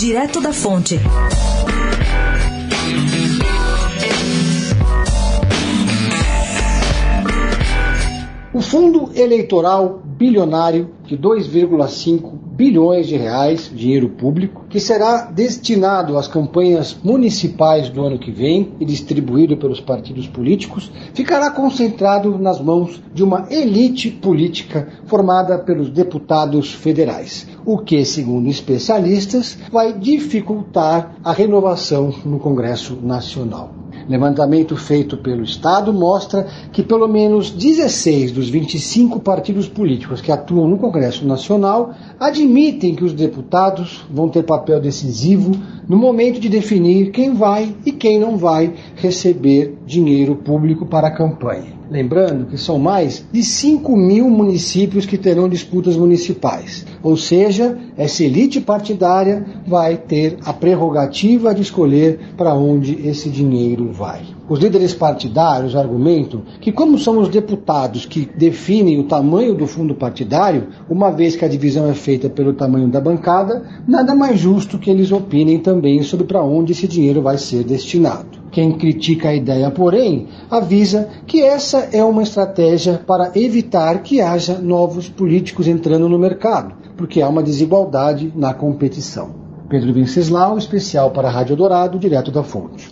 Direto da Fonte. O fundo eleitoral bilionário de 2,5 bilhões de reais, dinheiro público, que será destinado às campanhas municipais do ano que vem e distribuído pelos partidos políticos, ficará concentrado nas mãos de uma elite política formada pelos deputados federais, o que, segundo especialistas, vai dificultar a renovação no Congresso Nacional. Levantamento feito pelo Estado mostra que pelo menos 16 dos 25 partidos políticos que atuam no Congresso Nacional admitem que os deputados vão ter papel decisivo no momento de definir quem vai e quem não vai receber dinheiro público para a campanha. Lembrando que são mais de 5 mil municípios que terão disputas municipais. Ou seja, essa elite partidária vai ter a prerrogativa de escolher para onde esse dinheiro vai. Os líderes partidários argumentam que, como são os deputados que definem o tamanho do fundo partidário, uma vez que a divisão é feita pelo tamanho da bancada, nada mais justo que eles opinem também sobre para onde esse dinheiro vai ser destinado. Quem critica a ideia, porém, avisa que essa é uma estratégia para evitar que haja novos políticos entrando no mercado, porque há uma desigualdade na competição. Pedro Venceslau, especial para a Rádio Dourado, direto da fonte.